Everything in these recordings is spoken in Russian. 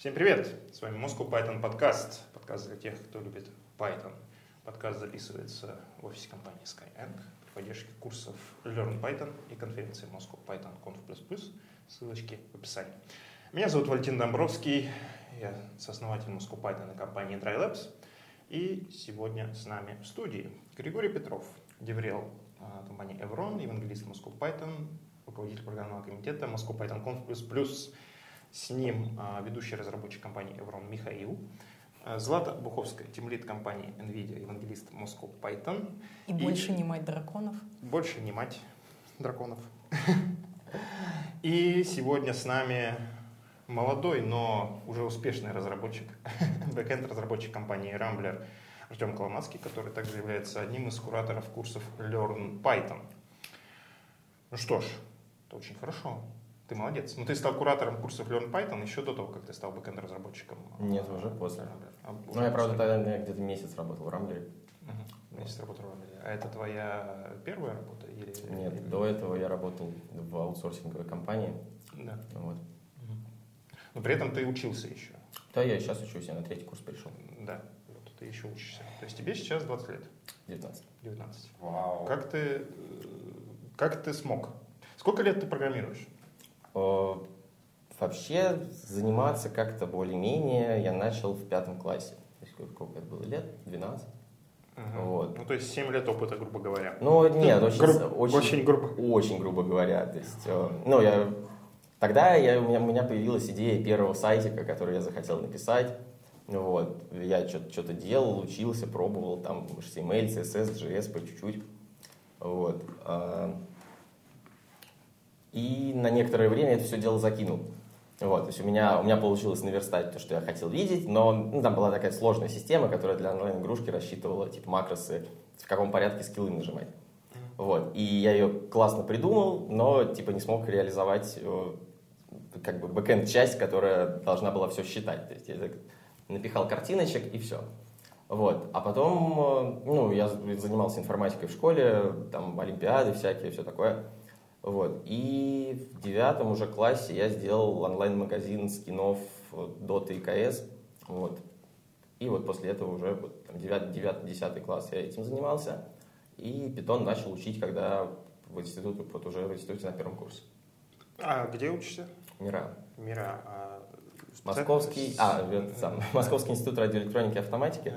Всем привет! С вами Moscow Python подкаст. Подкаст для тех, кто любит Python. Подкаст записывается в офисе компании Skyeng при поддержке курсов Learn Python и конференции Moscow Python Conf++. Ссылочки в описании. Меня зовут Валентин Домбровский. Я сооснователь Moscow Python и компании Dry Labs. И сегодня с нами в студии Григорий Петров, деврел а, компании Evron, евангелист Moscow Python, руководитель программного комитета Moscow Python Conf++. С ним а, ведущий разработчик компании Evrone Михаил. А, Злата Буховская, тимлид компании NVIDIA, евангелист Moscow Python. И, и больше не мать драконов. Больше не мать драконов. И сегодня с нами молодой, но уже успешный разработчик, бэкенд разработчик компании Rambler Артем Коломацкий, который также является одним из кураторов курсов Learn Python. Ну что ж, это очень хорошо. Ты молодец. Ну, ты стал куратором курсов Learn Python еще до того, как ты стал бэкенд разработчиком Нет, уже после. А, ну, я, правда, тогда где-то месяц работал в Рамблере. Угу. Месяц работал в Рамблере. А это твоя первая работа? Или... Нет, или... до этого я работал в аутсорсинговой компании. Да. Вот. Но при этом ты учился еще. Да, я сейчас учусь, я на третий курс пришел. Да, вот ты еще учишься. То есть тебе сейчас 20 лет? 19. 19. Вау. Как ты, как ты смог? Сколько лет ты программируешь? Вообще заниматься как-то более-менее я начал в пятом классе. То есть сколько это было лет? 12? Угу. Вот. Ну, то есть 7 лет опыта, грубо говоря. Ну, нет, очень, Груб, очень, очень грубо. Очень грубо говоря. То есть, ну, я Тогда я, у, меня, у меня появилась идея первого сайтика, который я захотел написать. Вот. Я что-то делал, учился, пробовал, там HTML, CSS, JS по чуть-чуть. Вот. И на некоторое время это все дело закинул. Вот, то есть у меня, у меня получилось наверстать то, что я хотел видеть, но ну, там была такая сложная система, которая для онлайн-игрушки рассчитывала типа макросы, в каком порядке скиллы нажимать. Вот, и я ее классно придумал, но типа не смог реализовать э, как бы бэкенд часть, которая должна была все считать. То есть я напихал картиночек и все. Вот. А потом, э, ну, я занимался информатикой в школе, там олимпиады всякие, все такое. Вот. И в девятом уже классе я сделал онлайн-магазин скинов Dota и CS. Вот. И вот после этого уже вот, там, 9, 9, 10 класс я этим занимался. И питон начал учить, когда в институте, вот уже в институте на первом курсе. А где учишься? Мира. Мира. А... Московский, а, сам, Московский институт радиоэлектроники и автоматики,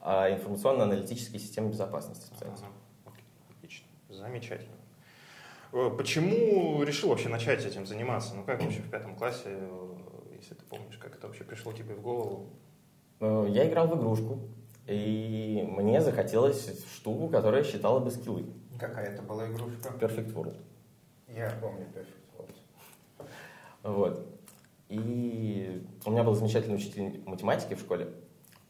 а информационно-аналитические системы безопасности специальность. Ага. Отлично, замечательно. Э, почему решил вообще начать этим заниматься? Ну как вообще в пятом классе, э, если ты помнишь, как это вообще пришло тебе в голову? Э, я играл в игрушку, и мне захотелось штуку, которая считала бы скиллы. Какая это была игрушка? Perfect World. Я помню Perfect вот. И у меня был замечательный учитель математики в школе,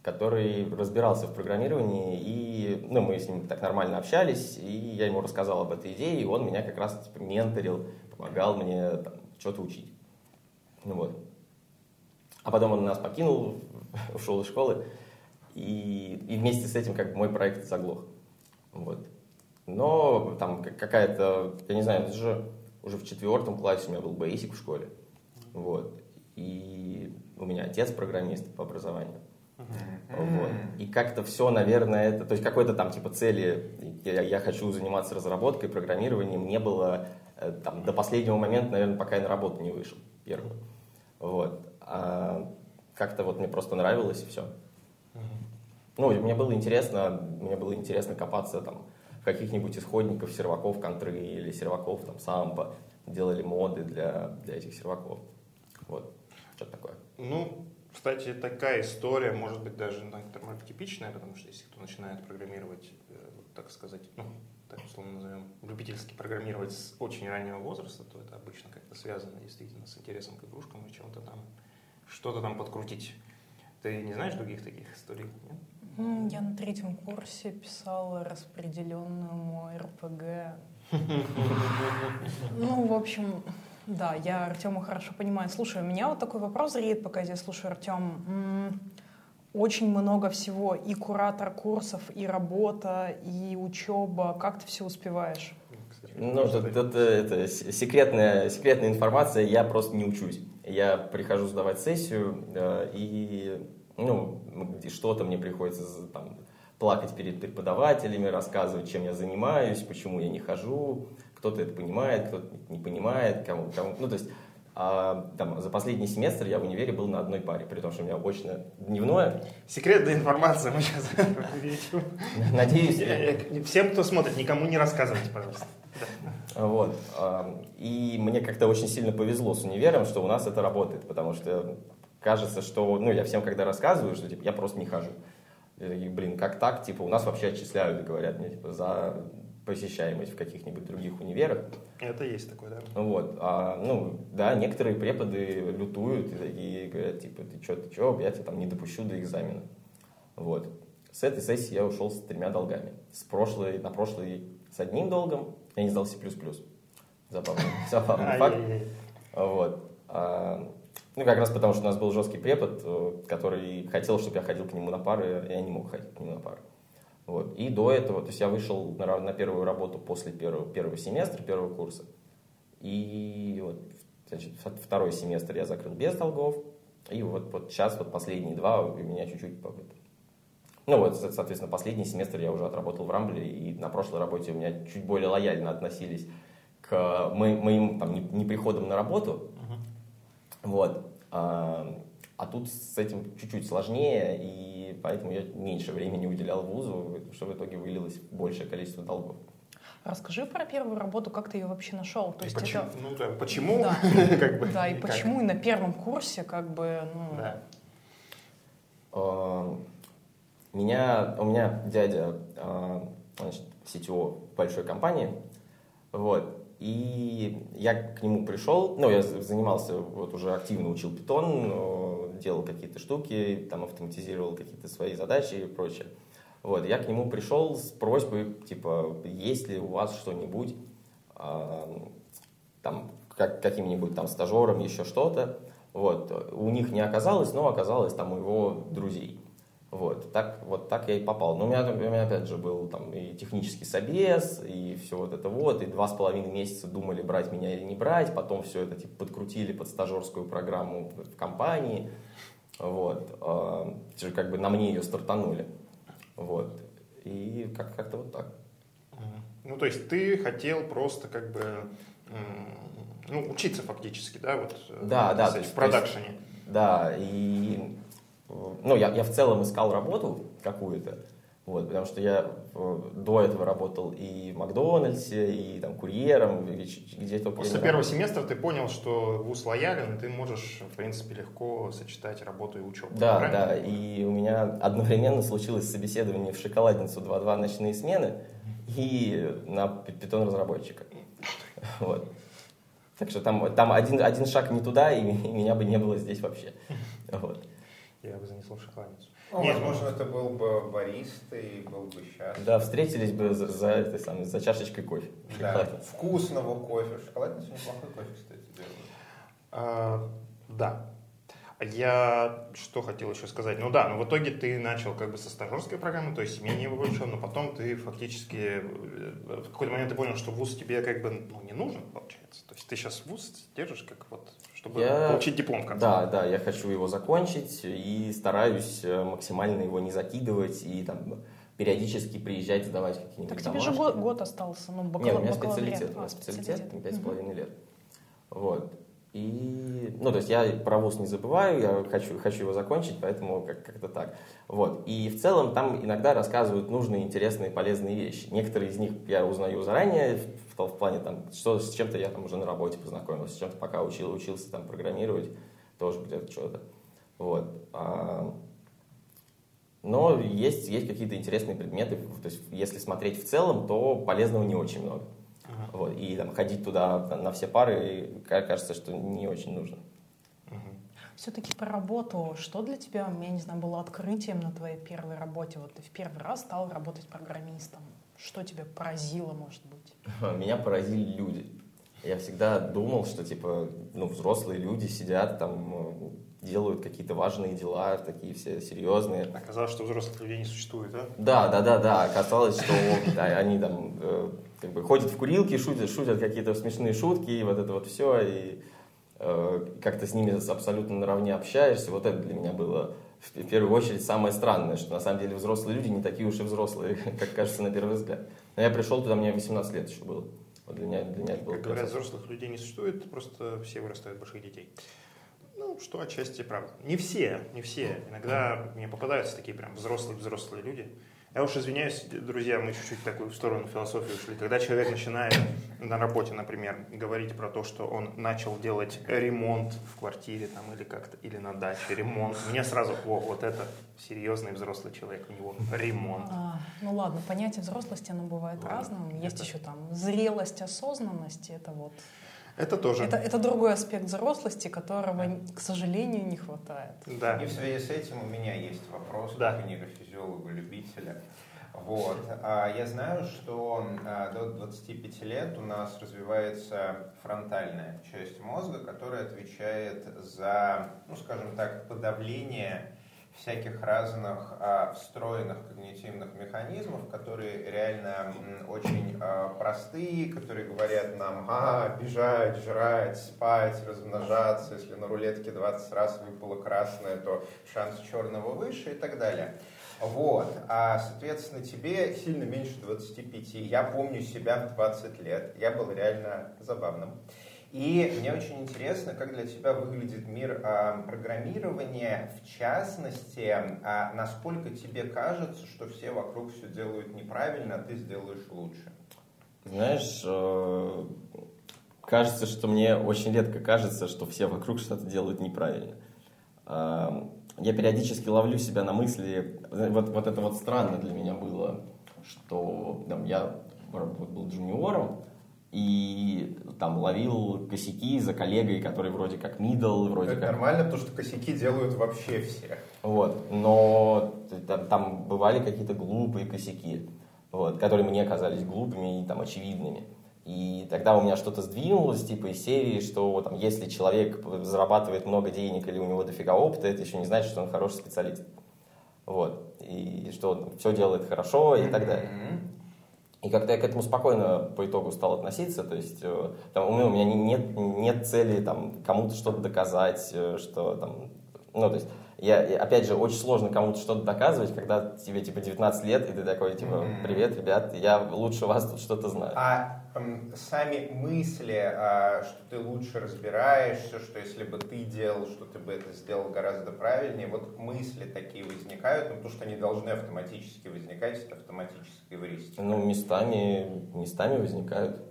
который разбирался в программировании, и ну, мы с ним так нормально общались, и я ему рассказал об этой идее, и он меня как раз типа, менторил, помогал мне что-то учить. Ну, вот. А потом он нас покинул, ушел из школы, и, и вместе с этим как бы мой проект заглох. Вот. Но там какая-то, я не знаю, это же уже в четвертом классе у меня был бейсик в школе. Вот. И у меня отец программист по образованию. Вот. И как-то все, наверное, это, то есть какой-то там типа цели, я, я хочу заниматься разработкой, программированием, не было э, там, до последнего момента, наверное, пока я на работу не вышел первую. Вот. А как-то вот мне просто нравилось и все. Ну, мне было интересно, мне было интересно копаться там в каких-нибудь исходников серваков контры или серваков там сампа, делали моды для, для этих серваков. Вот, что-то такое. Ну, кстати, такая история может быть даже некоторым типичная, потому что если кто начинает программировать, э, так сказать, ну, так условно назовем, любительски программировать с очень раннего возраста, то это обычно как-то связано действительно с интересом к игрушкам и чем-то там, что-то там подкрутить. Ты не знаешь других таких историй? Нет? Я на третьем курсе писала распределенному РПГ. Ну, в общем, да, я Артема хорошо понимаю. Слушай, у меня вот такой вопрос зреет, пока я здесь слушаю Артем. Очень много всего, и куратор курсов, и работа, и учеба. Как ты все успеваешь? Ну, это, это, это секретная, секретная информация, я просто не учусь. я прихожу сдавать сессию, э, и ну, что-то мне приходится там, плакать перед преподавателями, рассказывать, чем я занимаюсь, почему я не хожу. Кто-то это понимает, кто-то не понимает, кому, кому. Ну, то есть а, там, за последний семестр я в универе был на одной паре, при том, что у меня очно дневное. Секретная информация мы сейчас Надеюсь. Всем, кто смотрит, никому не рассказывайте, пожалуйста. Вот. А, и мне как-то очень сильно повезло с универом, что у нас это работает, потому что кажется, что, ну, я всем когда рассказываю, что, типа, я просто не хожу. И, блин, как так? Типа, у нас вообще отчисляют, говорят мне, типа, за посещаемость в каких-нибудь других универах. Это есть такое, да. Вот. А, ну, да, некоторые преподы лютуют и, и говорят, типа, ты что, ты что, я тебя там не допущу до экзамена. Вот. С этой сессии я ушел с тремя долгами. С прошлой, на прошлой с одним долгом я не сдал C++. Забавный, забавный факт. Вот. А, ну, как раз потому, что у нас был жесткий препод, э, который хотел, чтобы я ходил к нему на пары, я не мог ходить к нему на пары. Вот. И до этого, то есть я вышел на, на первую работу после первого, первого семестра, первого курса. И вот, значит, второй семестр я закрыл без долгов. И вот, вот сейчас вот последние два у меня чуть-чуть ну вот, соответственно, последний семестр я уже отработал в Рамбле, и на прошлой работе у меня чуть более лояльно относились к моим там, неприходам на работу. Uh-huh. Вот. А, тут с этим чуть-чуть сложнее, и поэтому я меньше времени уделял вузу, что в итоге вылилось большее количество долгов. Расскажи про первую работу, как ты ее вообще нашел? То и есть почему? Это... Ну да, почему? Да, как бы, да и как? почему и на первом курсе как бы... Ну... Да. А, меня, у меня дядя а, значит, CTO большой компании, вот, и я к нему пришел, ну, я занимался, вот уже активно учил Python, делал какие-то штуки, там автоматизировал какие-то свои задачи и прочее. Вот, я к нему пришел с просьбой, типа, есть ли у вас что-нибудь, э, там, как, каким-нибудь там стажером, еще что-то. Вот, у них не оказалось, но оказалось там у его друзей. Вот так, вот так я и попал. Но у меня, у меня опять же был там и технический собес, и все вот это вот, и два с половиной месяца думали, брать меня или не брать, потом все это типа подкрутили под стажерскую программу в компании, вот, а, как бы на мне ее стартанули, вот, и как- как-то вот так. Ну, то есть ты хотел просто как бы, ну, учиться фактически, да, вот э, да, да, в продакшене. Да, и ну, я, я в целом искал работу какую-то, вот, потому что я э, до этого работал и в Макдональдсе, и там курьером, где то После первого семестра ты понял, что вуз лоялен, и ты можешь, в принципе, легко сочетать работу и учебу. Да, правильно? да, и у меня одновременно случилось собеседование в шоколадницу 2-2 ночные смены и на питон разработчика. Вот. Так что там, там один, один шаг не туда, и меня бы не было здесь вообще. Вот я бы занесла шоколадницу. Ну, Нет, возможно, это был бы бариста и был бы счастлив. Да, встретились бы за, за, этой самой, за чашечкой кофе. Да, вкусного кофе. Шоколадницу неплохой кофе, кстати, делают. А, да. Я что хотел еще сказать? Ну да, но в итоге ты начал как бы со стажерской программы, то есть менее вышел, но потом ты фактически э, в какой-то момент ты понял, что вуз тебе как бы ну, не нужен, получается. То есть ты сейчас вуз держишь как вот чтобы я... получить диплом в конце. Да, да, я хочу его закончить и стараюсь э, максимально его не закидывать и там периодически приезжать, сдавать какие-нибудь Так тебе же год, год остался, ну, бакалавр, Нет, у меня специалитет, а, специалитет, пять с половиной лет. Вот. И, ну, то есть я про ВУЗ не забываю, я хочу, хочу его закончить, поэтому как- как-то так. Вот. И в целом там иногда рассказывают нужные, интересные, полезные вещи. Некоторые из них я узнаю заранее, в, в плане там, что с чем-то я там уже на работе познакомился, с чем-то пока учил, учился там программировать, тоже где-то что-то. Вот. А, но есть, есть какие-то интересные предметы, то есть если смотреть в целом, то полезного не очень много. Ага. Вот, и там, ходить туда на все пары, кажется, что не очень нужно. Все-таки по работу, что для тебя, я не знаю, было открытием на твоей первой работе? Вот ты в первый раз стал работать программистом. Что тебя поразило, может быть? Меня поразили люди. Я всегда думал, что типа, ну, взрослые люди сидят там, делают какие-то важные дела, такие все серьезные. Оказалось, что взрослых людей не существует, да? Да, да, да, да. Оказалось, что да, они там э, как бы ходят в курилки, шутят, шутят какие-то смешные шутки, и вот это вот все. И, э, как-то с ними абсолютно наравне общаешься. Вот это для меня было в первую очередь самое странное, что на самом деле взрослые люди не такие уж и взрослые, как кажется на первый взгляд. Но я пришел туда, мне 18 лет еще было. Вот для меня, для меня это было Как говорят, взрослых людей не существует, просто все вырастают больших детей. Ну, что отчасти правда. Не все, не все. Иногда мне попадаются такие прям взрослые-взрослые люди. Я уж извиняюсь, друзья, мы чуть-чуть такую в сторону философии ушли. Когда человек начинает на работе, например, говорить про то, что он начал делать ремонт в квартире там, или как-то, или на даче, ремонт, меня сразу, о, вот это серьезный взрослый человек, у него ремонт. А, ну ладно, понятие взрослости, оно бывает ладно, разным. Есть это... еще там зрелость, осознанность, это вот это тоже. Это, это другой аспект взрослости, которого, к сожалению, не хватает. Да. И в связи с этим у меня есть вопрос да. к нейрофизиологу-любителя. Вот. А я знаю, что а, до 25 лет у нас развивается фронтальная часть мозга, которая отвечает за, ну, скажем так, подавление всяких разных а, встроенных когнитивных механизмов, которые реально очень а, простые, которые говорят нам, а, бежать, жрать, спать, размножаться, если на рулетке 20 раз выпало красное, то шанс черного выше и так далее. Вот, а, соответственно, тебе сильно меньше 25. Я помню себя в 20 лет, я был реально забавным. И мне очень интересно, как для тебя выглядит мир э, программирования, в частности, э, насколько тебе кажется, что все вокруг все делают неправильно, а ты сделаешь лучше. Знаешь, э, кажется, что мне очень редко кажется, что все вокруг что-то делают неправильно. Э, я периодически ловлю себя на мысли, вот, вот это вот странно для меня было, что там, я был джуниором, и там ловил косяки за коллегой, который вроде как мидл, вроде Это как... нормально, потому что косяки делают вообще все. Вот, но там, там бывали какие-то глупые косяки, вот, которые мне казались глупыми и там очевидными. И тогда у меня что-то сдвинулось, типа из серии, что там, если человек зарабатывает много денег или у него дофига опыта, это еще не значит, что он хороший специалист. Вот. И что он все делает хорошо и так далее. И как-то я к этому спокойно по итогу стал относиться, то есть э, там, у меня нет, нет цели там, кому-то что-то доказать, э, что там, ну, то есть я, опять же, очень сложно кому-то что-то доказывать, когда тебе, типа, 19 лет, и ты такой, типа, привет, ребят, я лучше вас тут что-то знаю. А эм, сами мысли, а, что ты лучше разбираешься, что если бы ты делал, что ты бы это сделал гораздо правильнее, вот мысли такие возникают, ну, потому что они должны автоматически возникать, это автоматически эвристика. Ну, местами, местами возникают.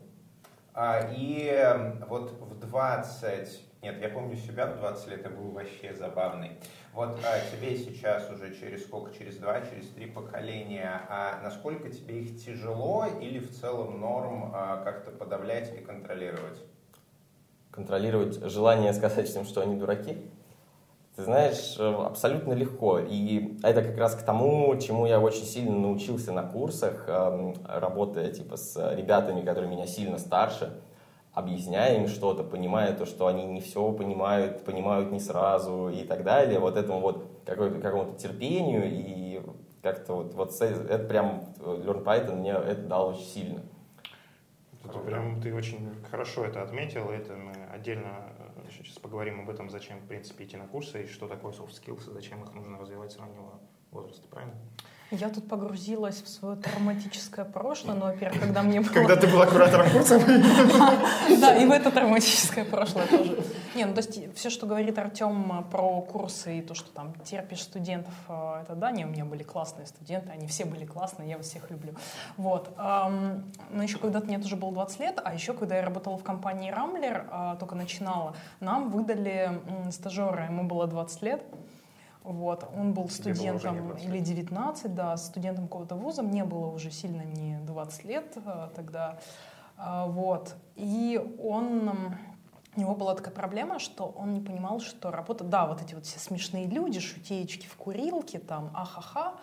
А, и вот в 20 нет, я помню себя в 20 лет, я был вообще забавный. Вот а тебе сейчас уже через сколько, через два, через три поколения, а насколько тебе их тяжело или в целом норм а, как-то подавлять и контролировать? Контролировать желание сказать всем, что они дураки? Ты знаешь, абсолютно легко. И это как раз к тому, чему я очень сильно научился на курсах, работая типа с ребятами, которые меня сильно старше объясняя им что-то, понимая то, что они не все понимают, понимают не сразу и так далее, вот этому вот какому-то терпению и как-то вот, вот это прям Learn Python мне это дал очень сильно. Это прям ты очень хорошо это отметил, это мы отдельно сейчас поговорим об этом, зачем в принципе идти на курсы и что такое soft skills и зачем их нужно развивать с раннего возраста, правильно? Я тут погрузилась в свое травматическое прошлое, но, во-первых, когда мне было... Когда ты была куратором курса? Да, и в это травматическое прошлое тоже. Не, ну то есть все, что говорит Артем про курсы и то, что там терпишь студентов, э, это да, не, у меня были классные студенты, они все были классные, я вас всех люблю. Вот. Но еще когда-то мне тоже было 20 лет, а еще когда я работала в компании Рамблер, э, только начинала, нам выдали стажера, ему было 20 лет, вот. Он был студентом или 19, да, студентом какого-то вуза. Мне было уже сильно не 20 лет а, тогда. А, вот. И он... У него была такая проблема, что он не понимал, что работа... Да, вот эти вот все смешные люди, шутеечки в курилке, там, ахаха,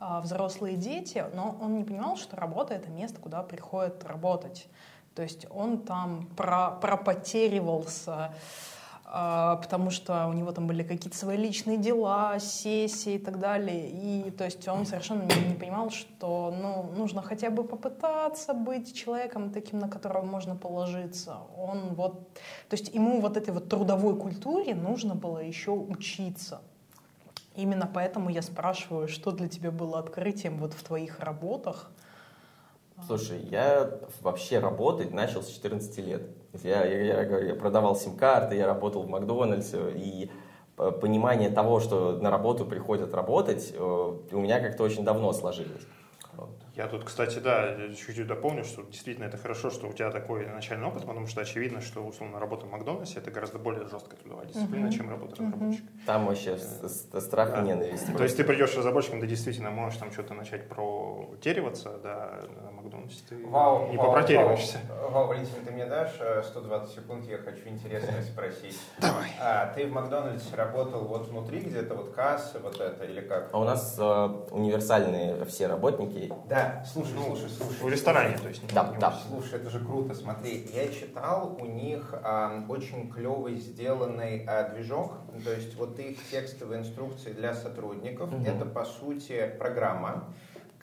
а, взрослые дети, но он не понимал, что работа — это место, куда приходят работать. То есть он там про пропотеривался, потому что у него там были какие-то свои личные дела, сессии и так далее. И то есть он совершенно не, не понимал, что ну, нужно хотя бы попытаться быть человеком таким, на которого можно положиться. Он вот, то есть ему вот этой вот трудовой культуре нужно было еще учиться. Именно поэтому я спрашиваю, что для тебя было открытием вот в твоих работах? Слушай, я вообще работать начал с 14 лет. Я, я, я, продавал сим-карты, я работал в Макдональдсе, и понимание того, что на работу приходят работать, э, у меня как-то очень давно сложилось. Я тут, кстати, да, чуть-чуть дополню, что действительно это хорошо, что у тебя такой начальный опыт, потому что очевидно, что, условно, работа в Макдональдсе это гораздо более жесткая трудовая дисциплина, uh-huh. чем работа разработчика. Uh-huh. Там вообще э, страх да. и ненависть. То есть ты придешь разработчиком, ты действительно можешь там что-то начать протериваться, да, на Макдональдсе, ты вау, не вау, попротериваешься. Вау, вау, Валентин, ты мне дашь 120 э, секунд, я хочу интересное спросить. Давай. А, ты в Макдональдсе работал вот внутри где-то, вот кассы, вот это, или как? А у нас э, универсальные все работники. Да, слушай, ну, слушай, слушай. В ресторане, то есть. Да, да. Слушай, это же круто, смотри. Я читал, у них а, очень клевый сделанный а, движок, то есть вот их текстовые инструкции для сотрудников. Угу. Это, по сути, программа,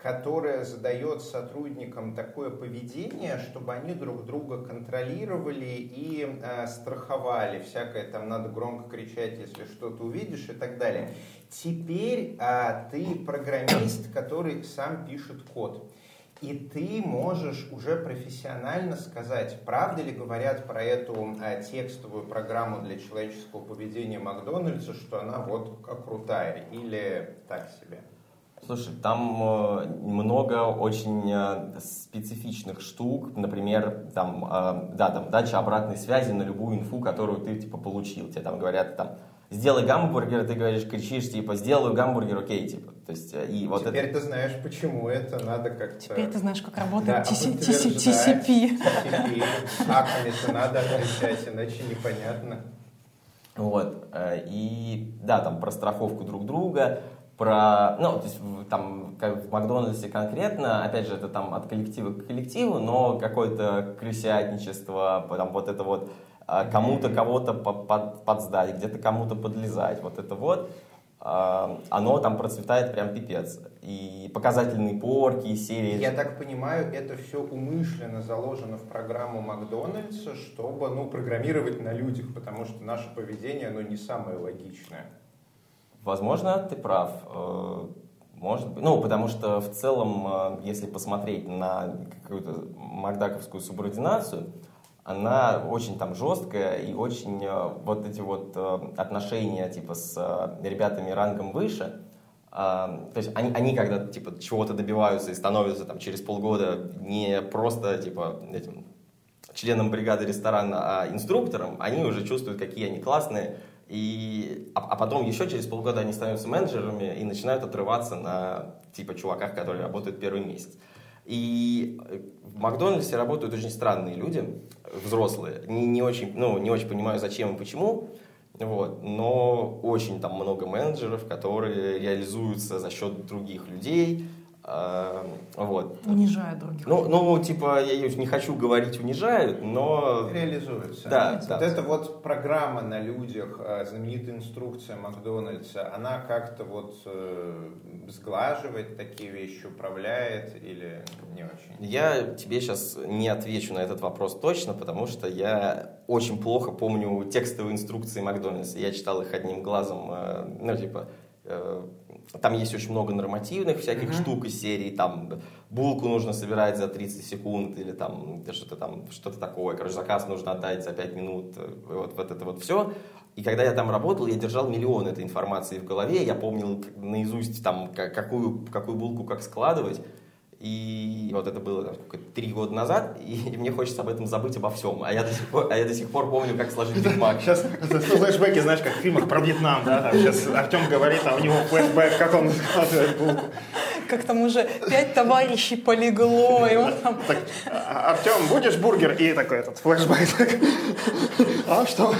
которая задает сотрудникам такое поведение, чтобы они друг друга контролировали и э, страховали. Всякое там надо громко кричать, если что-то увидишь и так далее. Теперь э, ты программист, который сам пишет код. И ты можешь уже профессионально сказать, правда ли говорят про эту э, текстовую программу для человеческого поведения Макдональдса, что она вот крутая или так себе. Слушай, там э, много очень э, специфичных штук, например, там, э, да, там дача обратной связи на любую инфу, которую ты типа получил. Тебе там говорят, там, сделай гамбургер, ты говоришь, кричишь, типа, сделаю гамбургер, окей, типа. То есть, и вот Теперь это... ты знаешь, почему это надо как-то... Теперь ты знаешь, как работает да, TCP. TCP. Аками-то надо отвечать, иначе непонятно. Вот. И да, там про страховку друг друга, про, ну, то есть там как в Макдональдсе конкретно, опять же, это там от коллектива к коллективу, но какое-то крысятничество, там вот это вот а, кому-то кого-то под, подсдать, где-то кому-то подлезать, вот это вот, а, оно там процветает прям пипец. И показательные порки, серии. Я так понимаю, это все умышленно заложено в программу Макдональдса, чтобы, ну, программировать на людях, потому что наше поведение, оно не самое логичное. Возможно, ты прав. Э, может быть. Ну, потому что в целом, э, если посмотреть на какую-то макдаковскую субординацию, она очень там жесткая и очень э, вот эти вот отношения типа с ребятами рангом выше, то есть они, они когда типа чего-то добиваются и становятся там через полгода не просто типа этим членом бригады ресторана, а инструктором, они уже чувствуют, какие они классные, и, а, а потом еще через полгода они становятся менеджерами и начинают отрываться на типа чуваках, которые работают первый месяц. И в Макдональдсе работают очень странные люди, взрослые. Не, не, очень, ну, не очень понимаю, зачем и почему. Вот. Но очень там много менеджеров, которые реализуются за счет других людей, а, вот. Унижают других. Ну, ну, типа, я не хочу говорить унижают, но... Реализуются. Да, да. Вот эта вот программа на людях, а, знаменитая инструкция Макдональдса, она как-то вот э, сглаживает такие вещи, управляет или не очень? Я тебе сейчас не отвечу на этот вопрос точно, потому что я очень плохо помню текстовые инструкции Макдональдса. Я читал их одним глазом, э, ну, типа э, там есть очень много нормативных всяких mm-hmm. штук из серии, там булку нужно собирать за 30 секунд или там что-то там, что-то такое. Короче, заказ нужно отдать за 5 минут, э, вот, вот это вот все. И когда я там работал, я держал миллион этой информации в голове, я помнил наизусть там, какую, какую булку как складывать. И вот это было там, три года назад, и мне хочется об этом забыть обо всем. А я до сих пор, а я до сих пор помню, как сложить Биг Мак. Сейчас флешбеки, знаешь, как в фильмах про Вьетнам, да? Там сейчас Артем говорит, а у него флешбэк, как он складывает булку. Как там уже пять товарищей полегло, и он там... Так, «А, Артем, будешь бургер? И такой этот флешбэк. А что?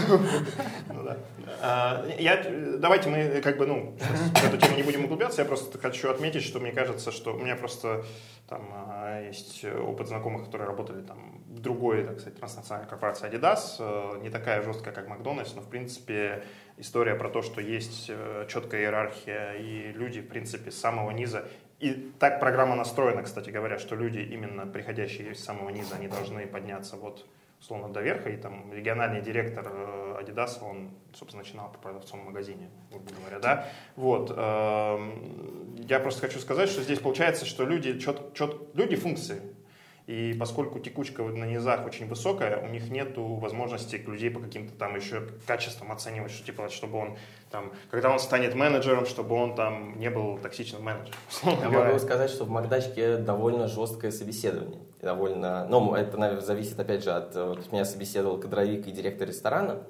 А, я, давайте мы как бы, ну, в эту тему не будем углубляться, я просто хочу отметить, что мне кажется, что у меня просто там а, есть опыт знакомых, которые работали там в другой, так сказать, транснациональной корпорации Adidas, э, не такая жесткая, как Макдональдс, но, в принципе, история про то, что есть э, четкая иерархия, и люди, в принципе, с самого низа. И так программа настроена, кстати говоря, что люди, именно приходящие с самого низа, они должны подняться вот условно до верха, и там региональный директор э, Adidas, он, собственно, начинал по продавцом в магазине, грубо говоря, да, вот, эм, я просто хочу сказать, что здесь получается, что люди, чет, чет, люди функции, и поскольку текучка на низах очень высокая, у них нет возможности людей по каким-то там еще качествам оценивать, что типа, чтобы он там, когда он станет менеджером, чтобы он там не был токсичным менеджером. Я могу сказать, что в Макдачке довольно жесткое собеседование. Довольно, ну, это, наверное, зависит, опять же, от... Вот меня собеседовал кадровик и директор ресторана.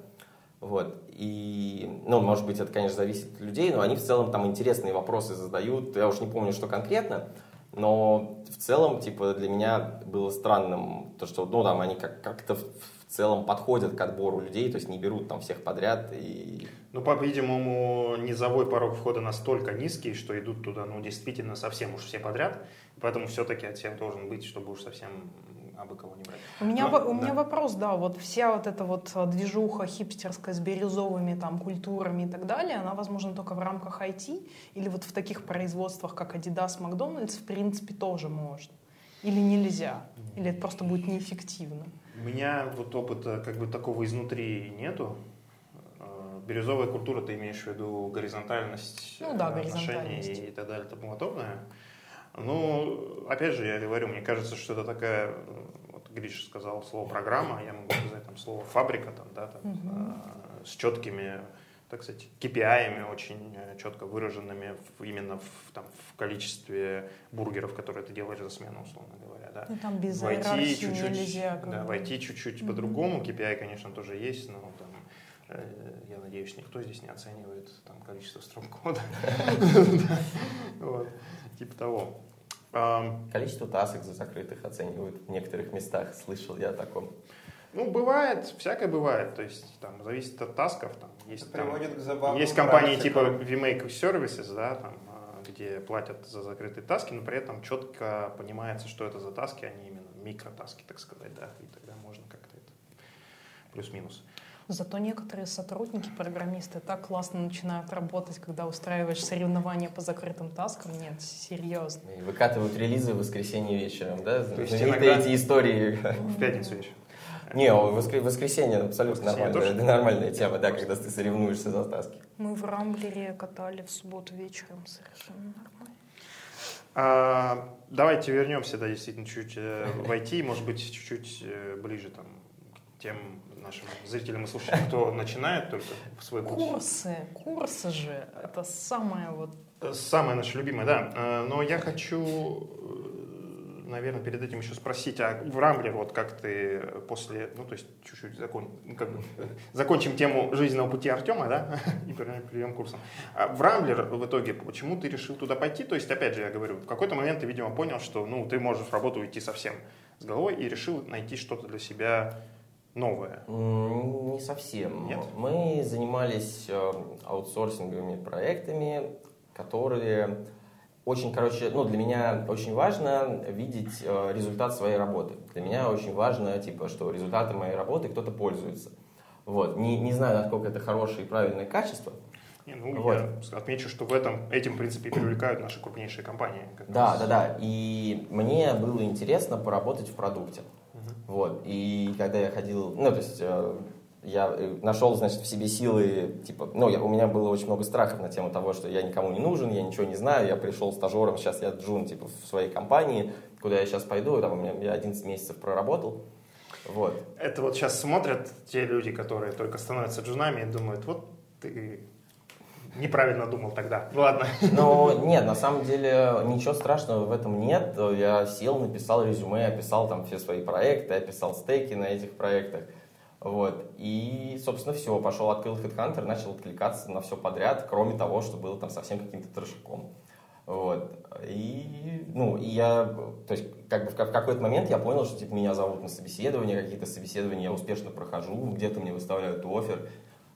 Вот. И, ну, может быть, это, конечно, зависит от людей, но они в целом там интересные вопросы задают. Я уж не помню, что конкретно. Но в целом, типа, для меня было странным то, что, ну, там, они как- как-то в целом подходят к отбору людей, то есть не берут там всех подряд. И... Ну, по-видимому, низовой порог входа настолько низкий, что идут туда, ну, действительно, совсем уж все подряд. Поэтому все-таки отсев должен быть, чтобы уж совсем абы кого не брать. У меня, Но, у да. меня вопрос, да, вот вся вот эта вот а, движуха хипстерская с бирюзовыми там культурами и так далее, она возможна только в рамках IT или вот в таких производствах, как Adidas, Макдональдс, в принципе, тоже можно? Или нельзя? Или это просто будет неэффективно? У меня вот опыта как бы такого изнутри нету. А, бирюзовая культура, ты имеешь в виду горизонтальность ну, да, отношений и так далее и тому подобное. Ну, опять же, я говорю, мне кажется, что это такая, Гриша сказал слово программа, я могу сказать там слово фабрика, там, да, там, угу. э, с четкими, так сказать, KPI, очень э, четко выраженными в, именно в, там, в количестве бургеров, которые ты делаешь за смену, условно говоря. Да. Ну, там без войти чуть-чуть, нельзя. Да, войти чуть-чуть угу. по-другому, KPI, конечно, тоже есть, но там э, я надеюсь, никто здесь не оценивает там, количество строк кода. Типа того. Количество тасок за закрытых оценивают в некоторых местах, слышал я о таком. Ну, бывает, всякое бывает. То есть, там, зависит от тасков. Там, есть, там, есть компании типа VMake Services, да, там, а, где платят за закрытые таски, но при этом четко понимается, что это за таски, они а именно микротаски, так сказать, да, и тогда можно как-то это плюс-минус. Зато некоторые сотрудники, программисты так классно начинают работать, когда устраиваешь соревнования по закрытым таскам. Нет, серьезно. И выкатывают релизы в воскресенье вечером, да? То есть иногда... эти истории. В пятницу вечером. Не, воскр... воскресенье абсолютно воскресенье нормальная, тоже? нормальная тема, да, когда ты соревнуешься за таски. Мы в Рамблере катали в субботу вечером, совершенно нормально. А, давайте вернемся, да, действительно, чуть э, в IT, может быть, чуть-чуть э, ближе там, к тем нашим зрителям и слушателям, кто начинает только в свой путь. Курсы, курсы же, это самое вот... Самое наше любимое, да. Э, но я хочу, э, наверное, перед этим еще спросить, а в Рамблер, вот как ты после, ну, то есть чуть-чуть закон, как бы, закончим тему жизненного пути Артема, да, и перейдем к курсам. А в Рамблер в итоге, почему ты решил туда пойти? То есть, опять же, я говорю, в какой-то момент ты, видимо, понял, что, ну, ты можешь в работу уйти совсем с головой и решил найти что-то для себя новое? Не совсем. Нет? Мы занимались э, аутсорсинговыми проектами, которые очень, короче, ну, для меня очень важно видеть э, результат своей работы. Для меня очень важно, типа, что результаты моей работы кто-то пользуется. Вот. Не, не знаю, насколько это хорошее и правильное качество. Не, ну, вот. Я отмечу, что в этом, этим, в принципе, привлекают наши крупнейшие компании. Да, раз. да, да. И мне было интересно поработать в продукте. Вот. И когда я ходил, ну, то есть э, я э, нашел, значит, в себе силы, типа, ну, я, у меня было очень много страхов на тему того, что я никому не нужен, я ничего не знаю, я пришел стажером, сейчас я джун, типа, в своей компании, куда я сейчас пойду, там у меня я 11 месяцев проработал. Вот. Это вот сейчас смотрят те люди, которые только становятся джунами и думают, вот ты неправильно думал тогда. Ладно. Ну, нет, на самом деле ничего страшного в этом нет. Я сел, написал резюме, описал там все свои проекты, описал стейки на этих проектах. Вот. И, собственно, все. Пошел, открыл HeadHunter, начал откликаться на все подряд, кроме того, что было там совсем каким-то трешаком. Вот. И, ну, и я, то есть, как бы в, какой-то момент я понял, что, типа, меня зовут на собеседование, какие-то собеседования я успешно прохожу, где-то мне выставляют офер,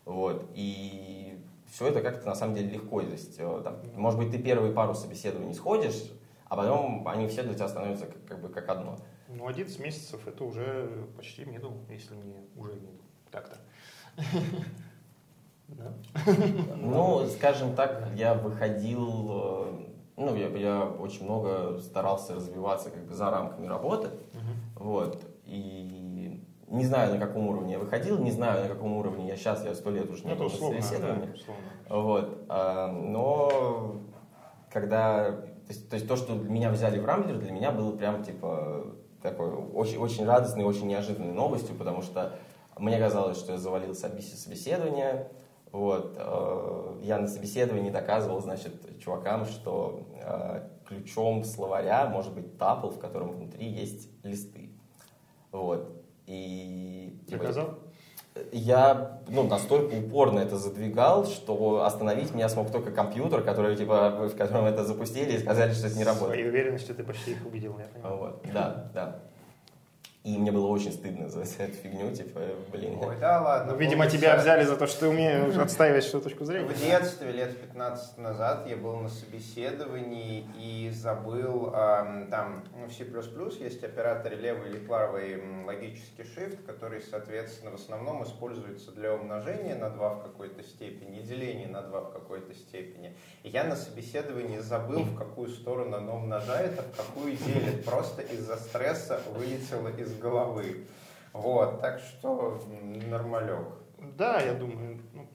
Вот. И все это как-то на самом деле легко. То есть, э, там, может быть, ты первые пару собеседований сходишь, а потом они все для тебя становятся как, как бы как одно. Ну, 11 месяцев это уже почти middle, если не уже middle. Так-то. Ну, скажем так, я выходил, э, ну, я, я очень много старался развиваться как бы за рамками работы, вот, и не знаю, на каком уровне я выходил, не знаю, на каком уровне я сейчас, я сто лет уже не ну, был на собеседовании, вот, а, но когда, то есть, то есть то, что меня взяли в Рамблер, для меня было прям, типа, такой очень, очень радостной, очень неожиданной новостью, потому что мне казалось, что я завалился от собеседования, вот. Э, я на собеседовании доказывал, значит, чувакам, что э, ключом словаря может быть тапл, в котором внутри есть листы. Вот. И... Типа, Доказал? Я ну, настолько упорно это задвигал, что остановить меня смог только компьютер, который, типа, в котором это запустили и сказали, что это не работает. Своей уверенностью ты почти их убедил, я понимаю. Вот. Да, да. И мне было очень стыдно за, эту фигню, типа, блин. Ой, да ладно. Ну, видимо, тебя взяли за то, что ты умеешь отстаивать свою точку зрения. В детстве, лет 15 назад, я был на собеседовании и забыл, э, там, ну, в C++ есть операторы левый или правый логический shift, который, соответственно, в основном используется для умножения на 2 в какой-то степени деления на 2 в какой-то степени. И я на собеседовании забыл, в какую сторону оно умножает, а в какую делит. Просто из-за стресса вылетело из из головы. Вот, так что нормалек. Да, я думаю, ну,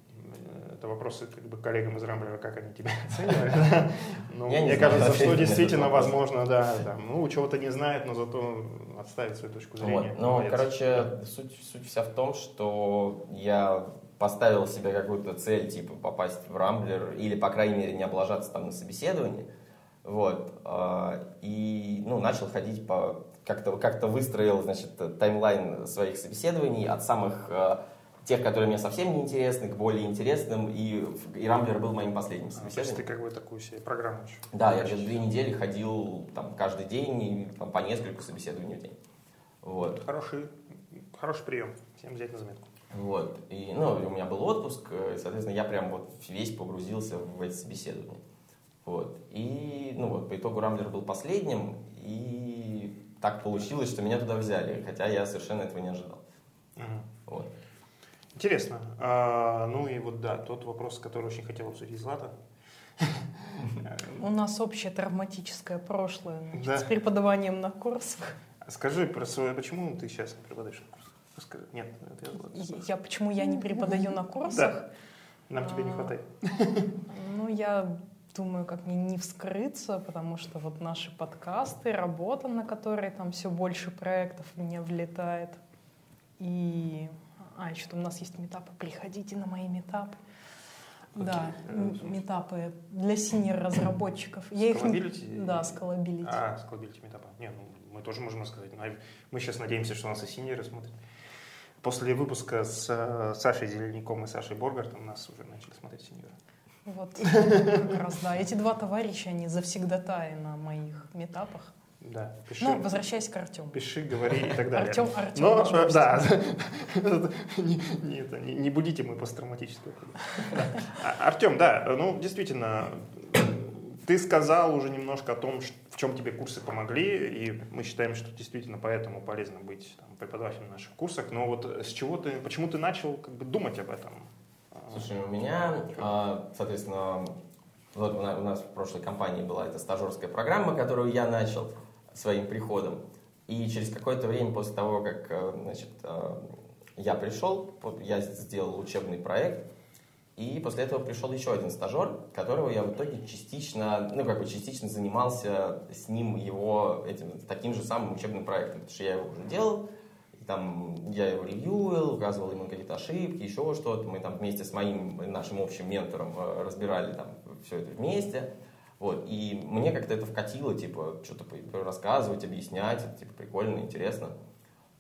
это вопросы как бы коллегам из Рамблера, как они тебя оценивают. Ну, мне кажется, что действительно возможно, да, там, ну, чего-то не знает, но зато отставить свою точку зрения. Вот. Ну, короче, суть, суть вся в том, что я поставил себе какую-то цель, типа, попасть в Рамблер, или, по крайней мере, не облажаться там на собеседовании, вот, а, и, ну, начал ходить по как-то как выстроил, значит, таймлайн своих собеседований от самых э, тех, которые мне совсем не интересны, к более интересным, и, и Рамблер был моим последним собеседованием. А, то есть ты как бы такую себе программу еще? Да, я где две недели ходил там каждый день, и, там, по несколько собеседований в день. Вот. Хороший, хороший прием, всем взять на заметку. Вот, и, ну, у меня был отпуск, и, соответственно, я прям вот весь погрузился в эти собеседования. Вот, и, ну вот, по итогу Рамблер был последним, и так получилось, что меня туда взяли, хотя я совершенно этого не ожидал. Угу. Вот. Интересно. А, ну и вот да, тот вопрос, который очень хотел обсудить Злата. У нас общее травматическое прошлое значит, с преподаванием на курсах. Скажи про свое, почему ты сейчас не преподаешь на курсах? Расскажи. Нет, это я, я почему я не преподаю на курсах? Да. Нам тебе не а, хватает. Ну, я думаю, как мне не вскрыться, потому что вот наши подкасты, работа, на которой там все больше проектов мне влетает. И, а, еще там у нас есть митапы, приходите на мои митапы. Okay. Да, митапы для senior разработчиков. Я их не... Да, scalability. А, скалабилити метапа. Не, ну, мы тоже можем рассказать. Мы сейчас надеемся, что нас и синеры смотрят. После выпуска с э, Сашей Зеленяком и Сашей Боргартом нас уже начали смотреть синьоры. Вот, как раз, да. Эти два товарища, они завсегдатаи на моих метапах. Да, пиши. Ну, возвращаясь к Артему. Пиши, говори и так далее. Артем, Артем. Но, э, да, не, не, это, не, не будите мы посттравматическую. Да. А, Артем, да, ну, действительно, ты сказал уже немножко о том, в чем тебе курсы помогли, и мы считаем, что действительно поэтому полезно быть там, преподавателем наших курсах. Но вот с чего ты, почему ты начал как бы, думать об этом? Слушай, у меня, а, соответственно, вот у нас в прошлой компании была эта стажерская программа, которую я начал своим приходом. И через какое-то время после того, как э, значит, э, я пришел, я сделал учебный проект, и после этого пришел еще один стажер, которого я в итоге частично, ну как бы частично занимался с ним его этим таким же самым учебным проектом, потому что я его уже делал, там я его ревьюил, указывал ему какие-то ошибки, еще что-то. Мы там вместе с моим нашим общим ментором э, разбирали там все это вместе. Вот. И мне как-то это вкатило, типа, что-то рассказывать, объяснять, это, типа, прикольно, интересно.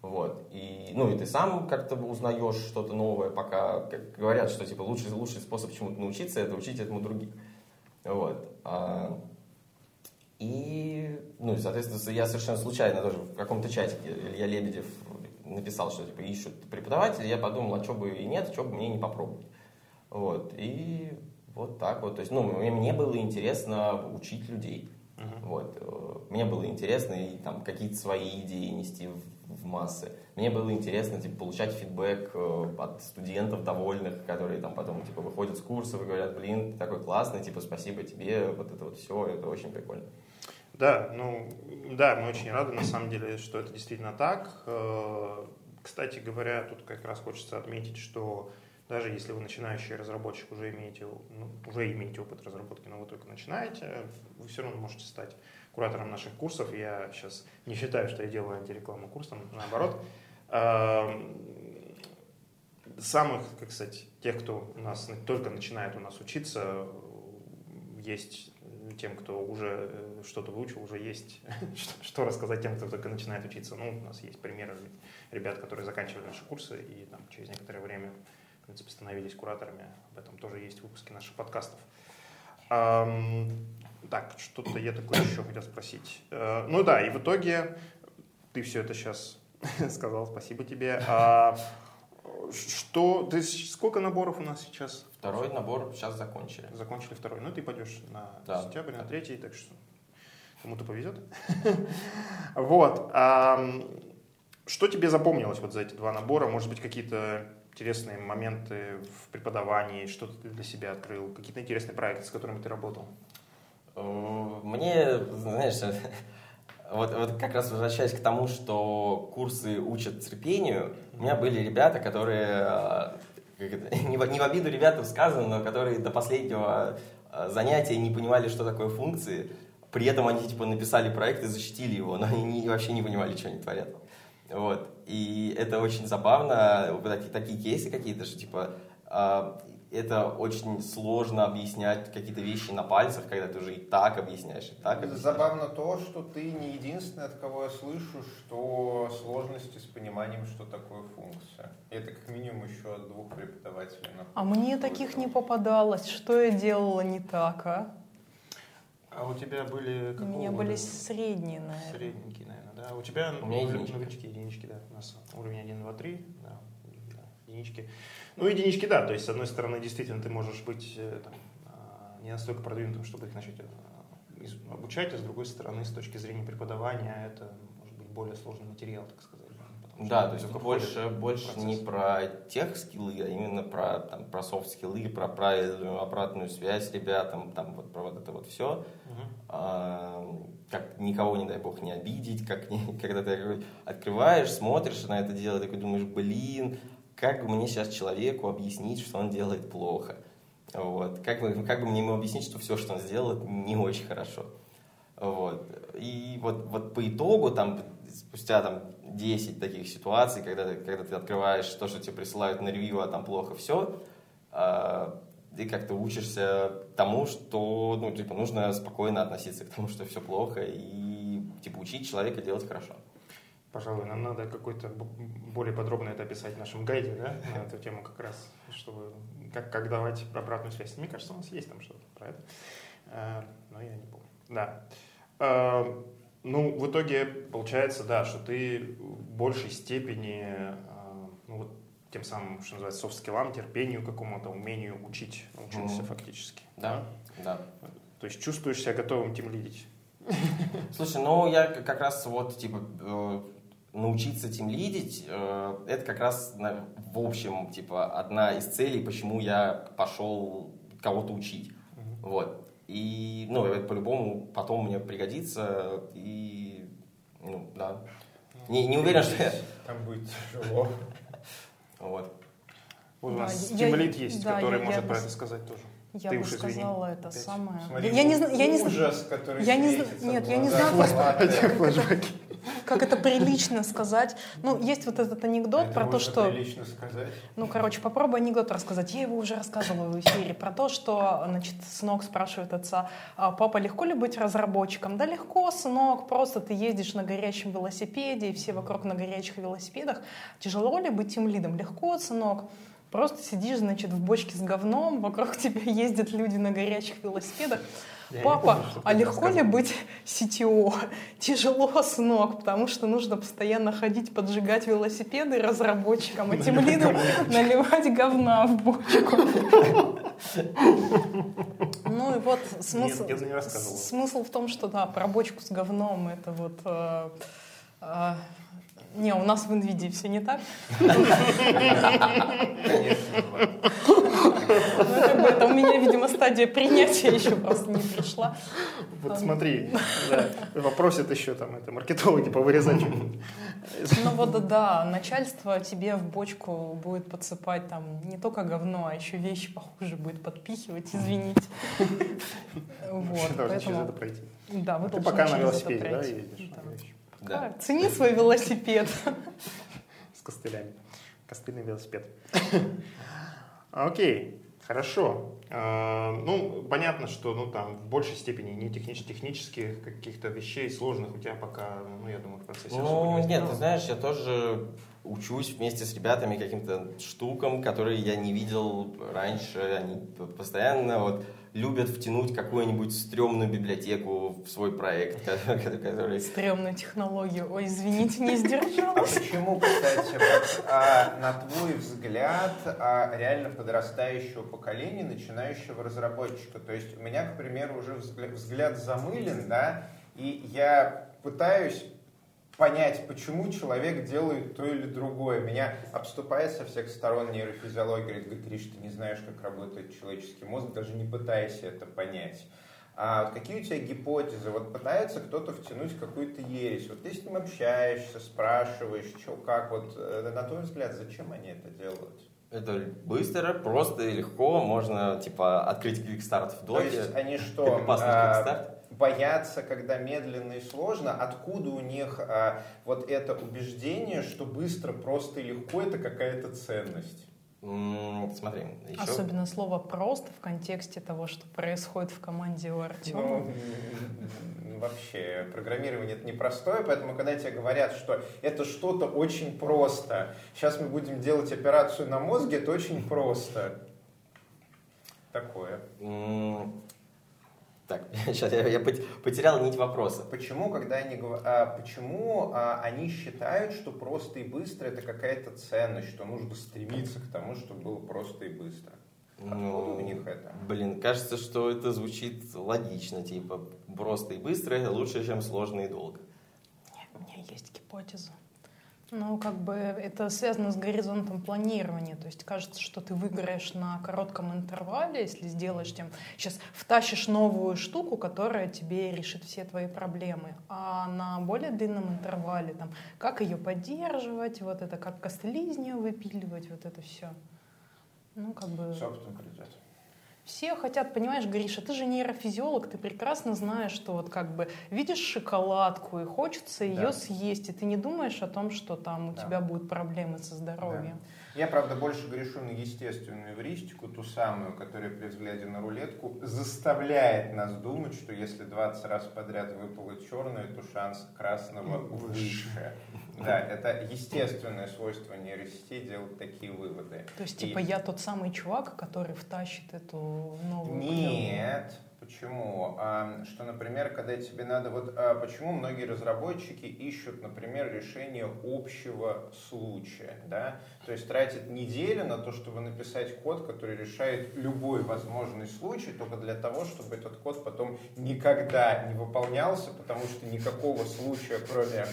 Вот. И, ну, и ты сам как-то узнаешь что-то новое, пока как говорят, что, типа, лучший, лучший способ чему-то научиться, это учить этому других. Вот. А, и, ну, соответственно, я совершенно случайно тоже в каком-то чатике Илья Лебедев написал, что типа ищут преподавателя, я подумал, а что бы и нет, что бы мне не попробовать. Вот, и вот так вот. То есть, ну, мне было интересно учить людей. Uh-huh. Вот. Э, мне было интересно и там какие-то свои идеи нести в, в массы. Мне было интересно типа, получать фидбэк э, от студентов довольных, которые там потом типа выходят с курсов и говорят, блин, ты такой классный, типа спасибо тебе, вот это вот все, это очень прикольно. Да, ну да, мы очень рады на самом деле, что это действительно так. Э, кстати говоря, тут как раз хочется отметить, что даже если вы начинающий разработчик, уже имеете, ну, уже имеете опыт разработки, но вы только начинаете, вы все равно можете стать куратором наших курсов. Я сейчас не считаю, что я делаю антирекламу курсом, наоборот. Самых, как сказать, тех, кто у нас только начинает у нас учиться, есть тем, кто уже э, что-то выучил, уже есть что рассказать тем, кто только начинает учиться. Ну, у нас есть примеры ребят, которые заканчивали наши курсы и там, через некоторое время в принципе, становились кураторами. Об этом тоже есть выпуски наших подкастов. Так, что-то я такое еще хотел спросить. Э, ну да, и в итоге ты все это сейчас сказал, спасибо тебе. А что, ты, сколько наборов у нас сейчас? Второй набор сейчас закончили. Закончили второй. Ну, ты пойдешь на да. сентябрь, на третий, так что кому-то повезет. вот. Что тебе запомнилось вот за эти два набора? Может быть, какие-то интересные моменты в преподавании, что ты для себя открыл, какие-то интересные проекты, с которыми ты работал? Э, мне, знаешь, вот, вот как раз возвращаясь к тому, что курсы учат терпению, у меня были ребята, которые, э, это, не, в, не в обиду ребятам сказано, но которые до последнего э, занятия не понимали, что такое функции, при этом они типа написали проект и защитили его, но они не, вообще не понимали, что они творят. Вот. И это очень забавно, вот такие, такие кейсы какие-то, что типа э, это очень сложно объяснять какие-то вещи на пальцах, когда ты уже и так объясняешь, и так объясняешь. Забавно то, что ты не единственный, от кого я слышу, что сложности с пониманием, что такое функция. Это как минимум еще от двух преподавателей. А мне таких не попадалось. Что я делала не так, а? А у тебя были... У меня были средние, наверное. Средненькие, наверное, да. У тебя у меня единички. новички, единички, да. У нас уровень 1, 2, 3, да, да, единички. Ну, единички, да. То есть, с одной стороны, действительно, ты можешь быть э, там, а, не настолько продвинутым, чтобы их начать э, обучать, а с другой стороны, с точки зрения преподавания, это может быть более сложный материал, так сказать. Да, то есть больше, больше не про тех скиллы, а именно про, там, про софт-скиллы, про правильную обратную связь ребятам, там, вот, про вот это вот все. Угу. А, как никого, не дай бог, не обидеть, как не, когда ты открываешь, смотришь на это дело, такой думаешь, блин, как мне сейчас человеку объяснить, что он делает плохо? Вот. Как, бы, как бы мне ему объяснить, что все, что он сделал, не очень хорошо? Вот. И вот, вот по итогу, там, спустя там, 10 таких ситуаций, когда когда ты открываешь то, что тебе присылают на ревью, а там плохо все, а, ты как-то учишься тому, что ну, типа, нужно спокойно относиться к тому, что все плохо, и типа, учить человека делать хорошо. Пожалуй, нам надо какой-то более подробно это описать в нашем гайде, да, на эту тему как раз, чтобы как, как давать обратную связь. Мне кажется, у нас есть там что-то про это, а, но я не помню. Да. А, ну, в итоге получается, да, что ты в большей степени, а, ну, вот тем самым, что называется, софт-скиллам, терпению какому-то, умению учить научился mm-hmm. фактически. Да, да. То есть чувствуешь себя готовым тем лидить. Слушай, ну я как раз вот типа э, научиться тем лидить, э, это как раз в общем типа одна из целей, почему я пошел кого-то учить. Mm-hmm. Вот. И, ну, это по-любому потом мне пригодится. И, ну, да. Не, не уверен, что я... Там будет тяжело. Вот. У нас тимлит есть, который может про это сказать тоже. Я Ты бы сказала это Опять. самое. Смотри, я, не, я не ужас, который я не, нет, я не знаю, как, как это прилично сказать. Ну, есть вот этот анекдот это про то, что... прилично сказать. Ну, короче, попробуй анекдот рассказать. Я его уже рассказывала в эфире про то, что, значит, сынок спрашивает отца, «А, папа, легко ли быть разработчиком? Да легко, сынок, просто ты ездишь на горячем велосипеде, и все вокруг на горячих велосипедах. Тяжело ли быть тем лидом? Легко, сынок просто сидишь, значит, в бочке с говном, вокруг тебя ездят люди на горячих велосипедах. Я Папа, помню, а легко ли быть CTO? Тяжело, сынок, потому что нужно постоянно ходить, поджигать велосипеды разработчикам, а тем лидом наливать говна в бочку. Ну и вот смысл, смысл в том, что да, про бочку с говном это вот э, э, не, у нас в NVIDIA все не так. Ну, это у меня, видимо, стадия принятия еще просто не пришла. Вот смотри, попросят еще там это маркетологи повырезать. Ну вот да, начальство тебе в бочку будет подсыпать там не только говно, а еще вещи похуже будет подпихивать, извините. Вот, поэтому... это пройти. Да, вы а пока на велосипеде, да, ездишь? Да. Цени свой велосипед. С костылями. Костыльный велосипед. Окей, хорошо. А, ну, понятно, что ну, там в большей степени не технич технических каких-то вещей сложных у тебя пока, ну, я думаю, в процессе Ну, нет, ты знаешь, я тоже учусь вместе с ребятами каким-то штукам, которые я не видел раньше. Они постоянно вот любят втянуть какую-нибудь стрёмную библиотеку в свой проект, который... Стрёмную технологию. Ой, извините, не сдержалась. А почему, кстати, вот, а, на твой взгляд, а, реально подрастающего поколения, начинающего разработчика? То есть у меня, к примеру, уже взгляд, взгляд замылен, да, и я пытаюсь понять, почему человек делает то или другое. Меня обступает со всех сторон нейрофизиология, говорит, Гриш, ты не знаешь, как работает человеческий мозг, даже не пытайся это понять. А вот какие у тебя гипотезы? Вот пытается кто-то втянуть какую-то ересь. Вот ты с ним общаешься, спрашиваешь, что, как, вот э, на твой взгляд, зачем они это делают? Это быстро, просто и легко. Можно, типа, открыть квикстарт в доке. То есть они что, а, боятся, когда медленно и сложно? Откуда у них а, вот это убеждение, что быстро, просто и легко это какая-то ценность? Смотри, еще... Особенно слово «просто» в контексте того, что происходит в команде у Артема. Ну, вообще, программирование это непростое, поэтому когда тебе говорят, что это что-то очень просто, сейчас мы будем делать операцию на мозге, это очень просто. Такое. Так, сейчас я, я потерял нить вопроса. Почему, когда они а, почему а, они считают, что просто и быстро это какая-то ценность, что нужно стремиться к тому, чтобы было просто и быстро? Откуда ну, у них это? Блин, кажется, что это звучит логично, типа просто и быстро лучше, чем сложно и долго. Нет, у меня есть гипотеза. Ну, как бы это связано с горизонтом планирования. То есть кажется, что ты выиграешь на коротком интервале, если сделаешь тем... Сейчас втащишь новую штуку, которая тебе решит все твои проблемы. А на более длинном интервале, там, как ее поддерживать, вот это, как костыли из нее выпиливать, вот это все. Ну, как бы... Собственно, придет. Все хотят, понимаешь, Гриша, ты же нейрофизиолог, ты прекрасно знаешь, что вот как бы видишь шоколадку и хочется ее да. съесть, и ты не думаешь о том, что там у да. тебя будут проблемы со здоровьем. Да. Я, правда, больше грешу на естественную эвристику, ту самую, которая при взгляде на рулетку заставляет нас думать, что если 20 раз подряд выпало черное, то шанс красного выше. Да, это естественное свойство нейросети делать такие выводы. То есть, типа, я тот самый чувак, который втащит эту новую Нет, Почему? Что, например, когда тебе надо... Вот а, почему многие разработчики ищут, например, решение общего случая, да? То есть тратят неделю на то, чтобы написать код, который решает любой возможный случай, только для того, чтобы этот код потом никогда не выполнялся, потому что никакого случая, кроме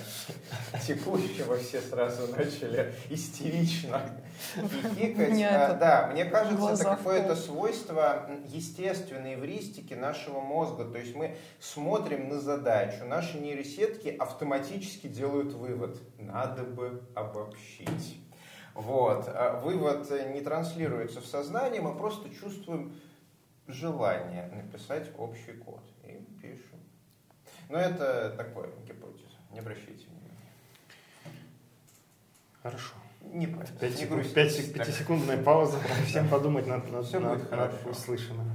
текущего, все сразу начали истерично хихикать. А, да, мне кажется, это какое-то свойство естественной эвристики нашего мозга. То есть мы смотрим на задачу, наши нейросетки автоматически делают вывод. Надо бы обобщить. Вот. А вывод не транслируется в сознание, мы просто чувствуем желание написать общий код. И пишем. Но это такое гипотеза. Не обращайте внимания. Хорошо. Не парься, Пять не секунд, пять, пятисекундная пауза, всем подумать над, над, все над, будет над услышанным.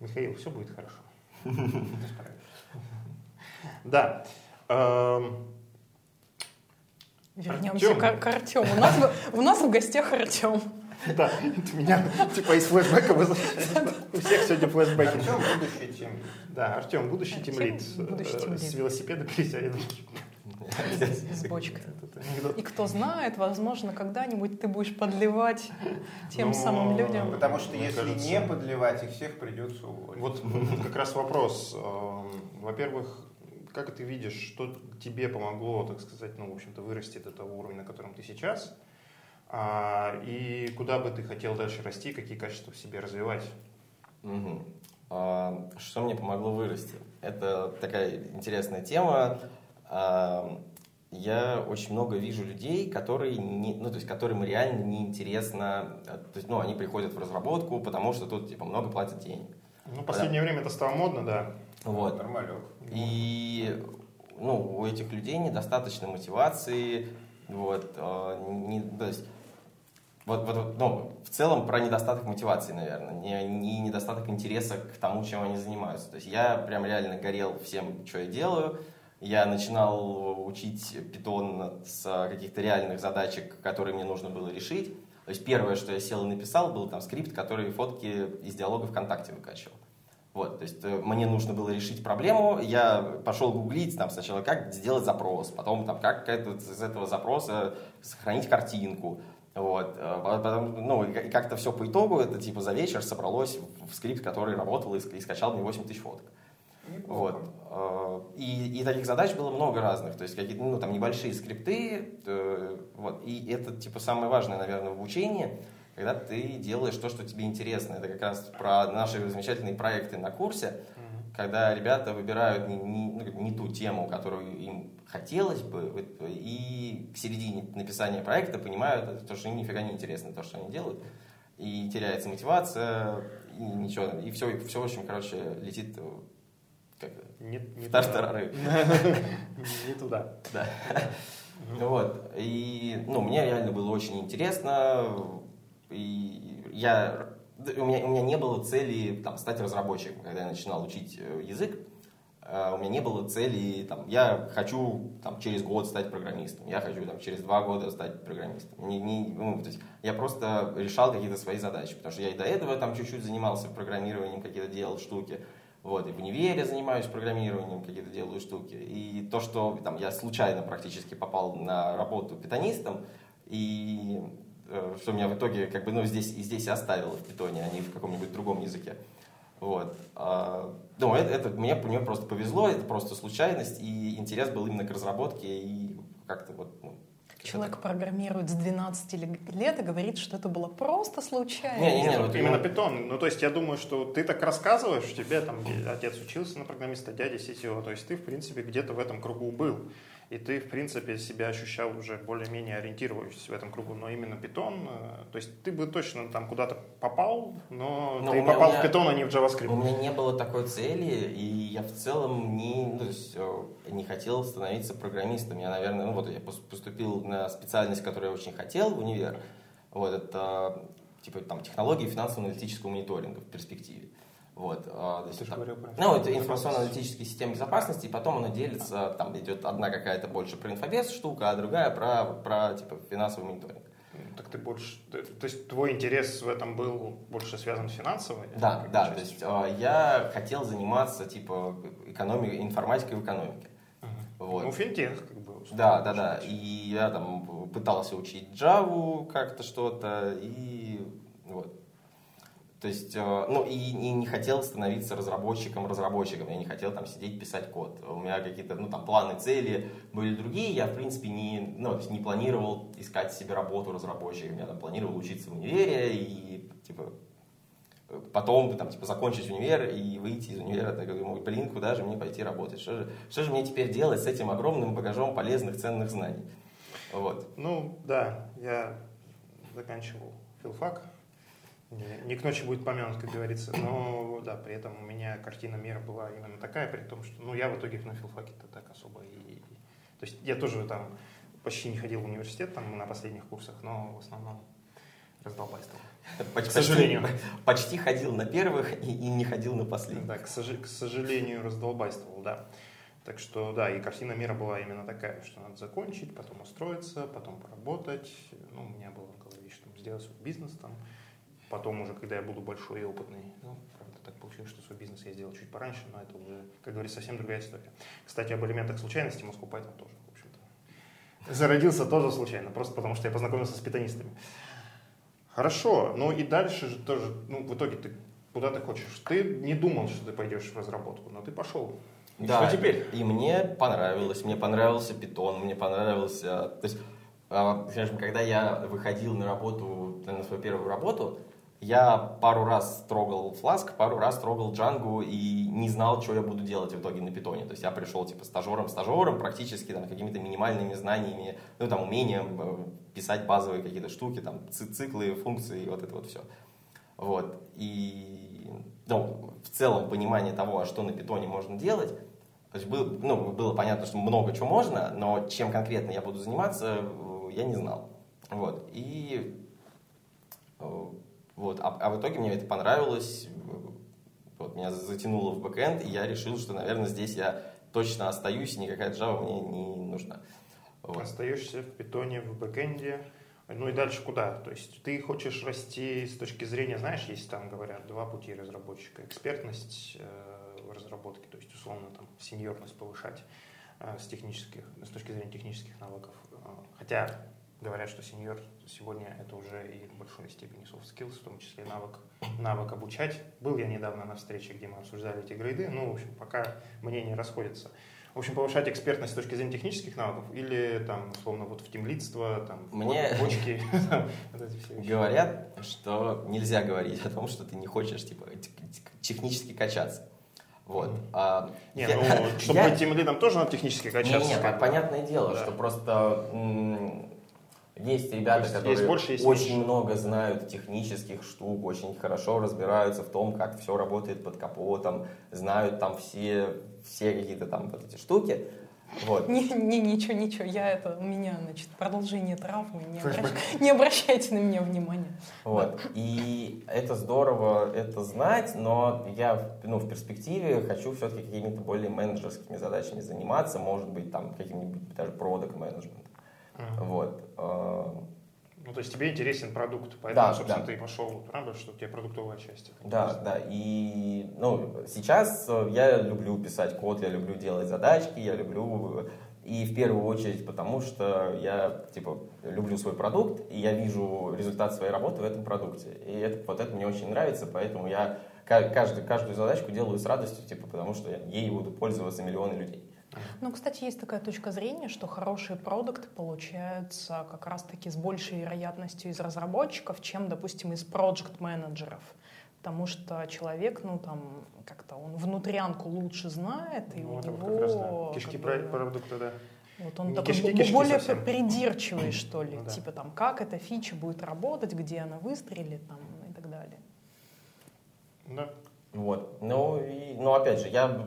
Михаил, все будет хорошо. Да. Эм, Вернемся к, к Артему. У нас, у нас в гостях Артем. Да, это меня типа из флешбека У всех сегодня флешбеки. Артем будущий тим. Да, Артем будущий тимлид. С велосипеда пересядет. С бочкой. И кто знает, возможно, когда-нибудь ты будешь подливать тем самым людям. Потому что если не подливать, их всех придется уволить. Вот как раз вопрос. Во-первых, как ты видишь, что тебе помогло, так сказать, ну, в общем-то, вырасти до того уровня, на котором ты сейчас? А, и куда бы ты хотел дальше расти, какие качества в себе развивать? Угу. А, что мне помогло вырасти? Это такая интересная тема. Я очень много вижу людей, которые, не, ну, то есть, которым реально неинтересно, то есть, ну, они приходят в разработку, потому что тут, типа, много платят денег. Ну, в последнее да. время это стало модно, да. Вот. Нормально. И ну, у этих людей недостаточно мотивации, вот, э, не, то есть, вот, вот, ну, в целом про недостаток мотивации, наверное, не, не недостаток интереса к тому, чем они занимаются. То есть я прям реально горел всем, что я делаю. Я начинал учить питон с каких-то реальных задачек, которые мне нужно было решить. То есть первое, что я сел и написал, был там скрипт, который фотки из диалога ВКонтакте выкачивал. Вот, то есть э, мне нужно было решить проблему, я пошел гуглить там сначала, как сделать запрос, потом там, как из этого запроса сохранить картинку, вот, э, потом, ну, и как-то все по итогу, это типа за вечер собралось в скрипт, который работал и, и скачал мне 8 тысяч фоток. Вот. Э, и, и таких задач было много разных, то есть какие-то, ну, там, небольшие скрипты, вот, и это, типа, самое важное, наверное, в обучении – когда ты делаешь то, что тебе интересно. Это как раз про наши замечательные проекты на курсе, mm-hmm. когда ребята выбирают не, не, ну, не ту тему, которую им хотелось бы, и к середине написания проекта понимают, то, что им нифига не интересно то, что они делают, и теряется мотивация, и ничего, и все, все в общем, короче, летит как, не, не тартарары. Не туда. Да. Вот. И, ну, мне реально было очень интересно и я, у, меня, у меня не было цели там, стать разработчиком, когда я начинал учить э, язык. Э, у меня не было цели, там, я хочу там, через год стать программистом, я хочу там, через два года стать программистом. Не, не, ну, то есть, я просто решал какие-то свои задачи, потому что я и до этого там чуть-чуть занимался программированием, какие-то делал штуки. Вот, и в универе занимаюсь программированием, какие-то делаю штуки. И то, что там, я случайно практически попал на работу питанистом, и Э, что меня в итоге как бы, ну, здесь и здесь оставило в питоне, а не в каком-нибудь другом языке. Вот. А, ну, это, это мне, мне просто повезло, это просто случайность, и интерес был именно к разработке, и как-то вот, ну, Человек программирует с 12 лет и говорит, что это было просто случайно. Не, не, не, вот именно питон. Ну, то есть я думаю, что ты так рассказываешь, тебе там отец учился на программиста, дядя сетевого, то есть ты, в принципе, где-то в этом кругу был и ты, в принципе, себя ощущал уже более-менее ориентирующийся в этом кругу, но именно питон, э, то есть ты бы точно там куда-то попал, но, но ты попал меня, в питон, а не в JavaScript. У меня не было такой цели, и я в целом не, ну, то есть, э, не хотел становиться программистом. Я, наверное, ну вот я поступил на специальность, которую я очень хотел в универ, вот это типа там технологии финансово-аналитического мониторинга в перспективе. Вот, а, Ты же говорил про Ну, это информационно-аналитические системы безопасности, и потом она делится, там идет одна какая-то больше про инфобез штука, а другая про, про типа, финансовый мониторинг. Так ты больше, то есть твой интерес в этом был больше связан с финансовой? Да, да, то есть а, я хотел заниматься типа экономикой, информатикой в экономике. Угу. Вот. Ну, финтех как бы. Да, да, да, и я там пытался учить Java как-то что-то, и. То есть, э, ну, и, и не хотел становиться разработчиком, разработчиком. Я не хотел там сидеть писать код. У меня какие-то, ну, там, планы, цели были другие. Я, в принципе, не, ну, не планировал искать себе работу разработчиком. Я там планировал учиться в универе и, типа, потом, там, типа, закончить универ и выйти из универа. Так, думаю, блин, куда же мне пойти работать? Что же, что же мне теперь делать с этим огромным багажом полезных, ценных знаний? Вот. Ну, да, я заканчивал филфак не, не к ночи будет помянут, как говорится. Но да, при этом у меня картина мира была именно такая, при том, что ну, я в итоге на филфаке-то так особо и... То есть я тоже там почти не ходил в университет там на последних курсах, но в основном раздолбайствовал. Почти, к сожалению. Почти ходил на первых и, и не ходил на последних. Да, к, сож, к сожалению, раздолбайствовал, да. Так что, да, и картина мира была именно такая, что надо закончить, потом устроиться, потом поработать. Ну, у меня было сделать свой бизнес там. Потом уже, когда я буду большой и опытный, ну, правда, так получилось, что свой бизнес я сделал чуть пораньше, но это уже, как говорится, совсем другая история. Кстати, об элементах случайности Moscow Python тоже, в общем-то. Зародился тоже случайно, просто потому что я познакомился с питонистами. Хорошо, ну и дальше же тоже, ну, в итоге ты куда ты хочешь. Ты не думал, что ты пойдешь в разработку, но ты пошел. И да, что теперь? И мне понравилось, мне понравился питон, мне понравился... То есть, скажем, когда я выходил на работу, на свою первую работу, я пару раз трогал Flask, пару раз трогал Django и не знал, что я буду делать в итоге на питоне. То есть я пришел типа стажером-стажером, практически там какими-то минимальными знаниями, ну там умением э, писать базовые какие-то штуки, там циклы, функции и вот это вот все. Вот. И ну, в целом понимание того, а что на питоне можно делать, то есть был, ну, было понятно, что много чего можно, но чем конкретно я буду заниматься, э, я не знал. Вот. И э, вот. А, а в итоге мне это понравилось, вот, меня затянуло в бэкэнд, и я решил, что, наверное, здесь я точно остаюсь, и никакая Java мне не нужна. Вот. Остаешься в питоне, в бэкэнде, ну и дальше куда? То есть ты хочешь расти с точки зрения, знаешь, есть там, говорят, два пути разработчика. Экспертность э, в разработке, то есть условно там сеньорность повышать э, с, технических, с точки зрения технических навыков. Э, хотя говорят, что сеньор сегодня это уже и в большой степени soft skills, в том числе навык, навык обучать. Был я недавно на встрече, где мы обсуждали эти грейды, ну, в общем, пока мнения расходятся. В общем, повышать экспертность с точки зрения технических навыков или, там, условно, вот в темлицство, там, Мне почки, говорят, что нельзя говорить о том, что ты не хочешь, типа, технически качаться. Вот. А, не, я, ну, чтобы я... быть тем лидом, тоже надо технически качаться. Не, не, понятное дело, да. что просто есть ребята, есть, которые есть больше, есть очень меньше. много знают технических штук, очень хорошо разбираются в том, как все работает под капотом, знают там все, все какие-то там вот эти штуки. Вот. Не, не, ничего, ничего, я это, у меня, значит, продолжение травмы, не, обращ, не обращайте на меня внимания. Вот, и это здорово, это знать, но я, ну, в перспективе хочу все-таки какими-то более менеджерскими задачами заниматься, может быть, там, каким-нибудь даже продукт Uh-huh. Вот. А, ну, то есть тебе интересен продукт, поэтому, да, собственно, да. ты пошел, правда, что тебе продуктовая часть. Да, да. И ну, сейчас э, я люблю писать код, я люблю делать задачки, я люблю и в первую очередь потому, что я типа люблю свой продукт, и я вижу результат своей работы в этом продукте. И это, вот это мне очень нравится, поэтому я каждый, каждую задачку делаю с радостью, типа, потому что ей буду пользоваться миллионы людей. Ну, кстати, есть такая точка зрения, что хорошие продукты получаются как раз-таки с большей вероятностью из разработчиков, чем, допустим, из проект-менеджеров. Потому что человек, ну, там, как-то он внутрянку лучше знает, и ну, у него... Раз, да. Кишки бы, продукта, да. Вот он не такой кишки, кишки более совсем. придирчивый, что ли. Ну, да. Типа там, как эта фича будет работать, где она выстрелит там, и так далее. Да. Вот. Ну, и, ну, опять же, я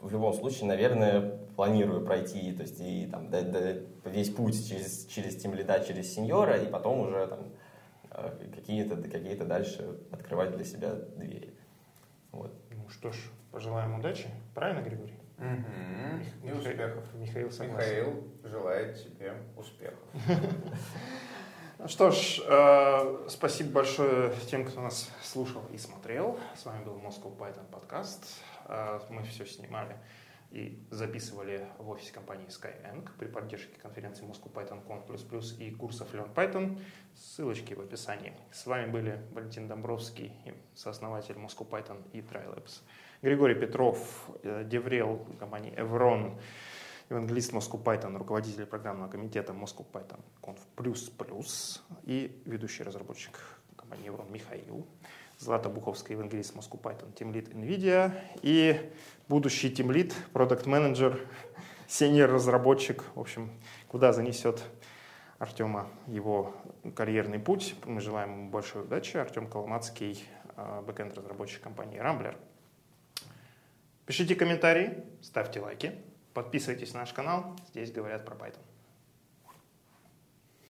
в любом случае, наверное, планирую пройти, то есть и там да, да, весь путь через, через тем лида, через сеньора, и потом уже там э, какие-то какие дальше открывать для себя двери. Вот. Ну что ж, пожелаем удачи. Правильно, Григорий? Угу. И успехов. Михаил согласен. Михаил желает тебе успехов. Ну что ж, э, спасибо большое тем, кто нас слушал и смотрел. С вами был Moscow Python подкаст. Э, мы все снимали и записывали в офисе компании Skyeng при поддержке конференции Moscow Python Conf++ и курсов Learn Python. Ссылочки в описании. С вами были Валентин Домбровский, сооснователь Moscow Python и TriLabs. Григорий Петров, э, Деврел компании Evron, евангелист Moscow Python, руководитель программного комитета Moscow Python Conf++ и ведущий разработчик компании Evrone Михаил. Злата Буховская, евангелист Moscow Python, тимлид NVIDIA и будущий тимлид, product manager senior разработчик. В общем, куда занесет Артема его карьерный путь. Мы желаем ему большой удачи. Артем Коломацкий, э, бэкенд разработчик компании Rambler. Пишите комментарии, ставьте лайки, подписывайтесь на наш канал. Здесь говорят про Python.